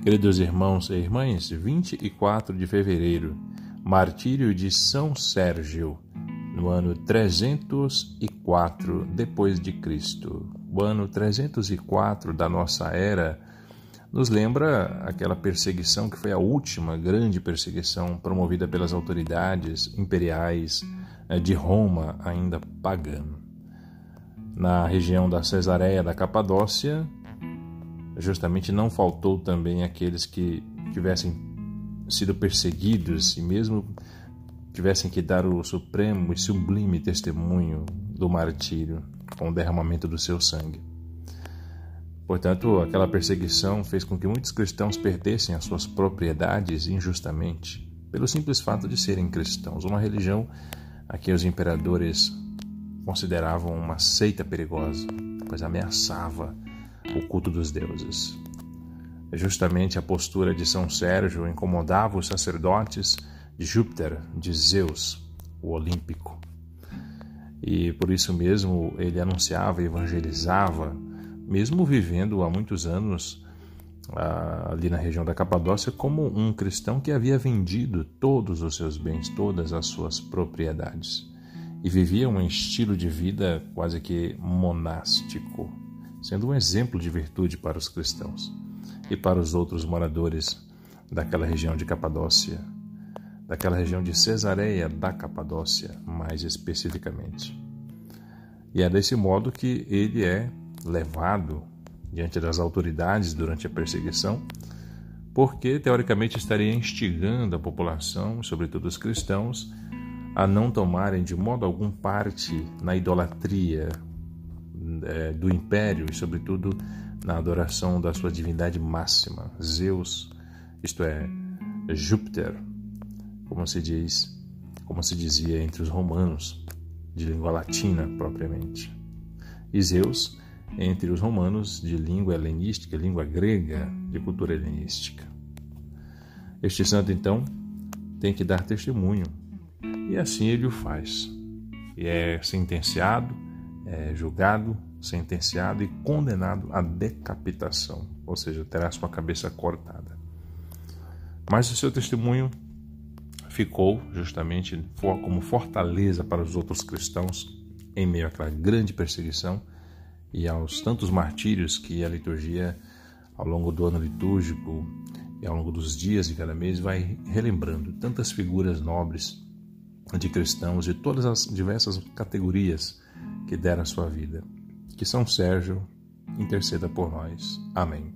Queridos irmãos e irmãs, 24 de fevereiro, martírio de São Sérgio, no ano 304 depois de Cristo. O ano 304 da nossa era nos lembra aquela perseguição que foi a última grande perseguição promovida pelas autoridades imperiais eh, de Roma, ainda pagã. Na região da Cesareia da Capadócia, justamente não faltou também aqueles que tivessem sido perseguidos e mesmo tivessem que dar o supremo e sublime testemunho do martírio com o derramamento do seu sangue. Portanto, aquela perseguição fez com que muitos cristãos perdessem as suas propriedades injustamente, pelo simples fato de serem cristãos, uma religião a que os imperadores consideravam uma seita perigosa, pois ameaçava o culto dos deuses. Justamente a postura de São Sérgio incomodava os sacerdotes de Júpiter, de Zeus, o Olímpico. E por isso mesmo ele anunciava e evangelizava, mesmo vivendo há muitos anos ali na região da Capadócia, como um cristão que havia vendido todos os seus bens, todas as suas propriedades, e vivia um estilo de vida quase que monástico sendo um exemplo de virtude para os cristãos e para os outros moradores daquela região de Capadócia, daquela região de Cesareia da Capadócia, mais especificamente. E é desse modo que ele é levado diante das autoridades durante a perseguição, porque teoricamente estaria instigando a população, sobretudo os cristãos, a não tomarem de modo algum parte na idolatria, é, do império e, sobretudo, na adoração da sua divindade máxima, Zeus, isto é, Júpiter, como se diz, como se dizia entre os romanos, de língua latina propriamente. E Zeus, entre os romanos, de língua helenística, língua grega, de cultura helenística. Este santo, então, tem que dar testemunho, e assim ele o faz. E é sentenciado é, julgado, sentenciado e condenado à decapitação, ou seja, terá sua cabeça cortada. Mas o seu testemunho ficou justamente como fortaleza para os outros cristãos em meio àquela grande perseguição e aos tantos martírios que a liturgia, ao longo do ano litúrgico e ao longo dos dias de cada mês, vai relembrando tantas figuras nobres de cristãos de todas as diversas categorias que deram a sua vida. Que São Sérgio interceda por nós. Amém.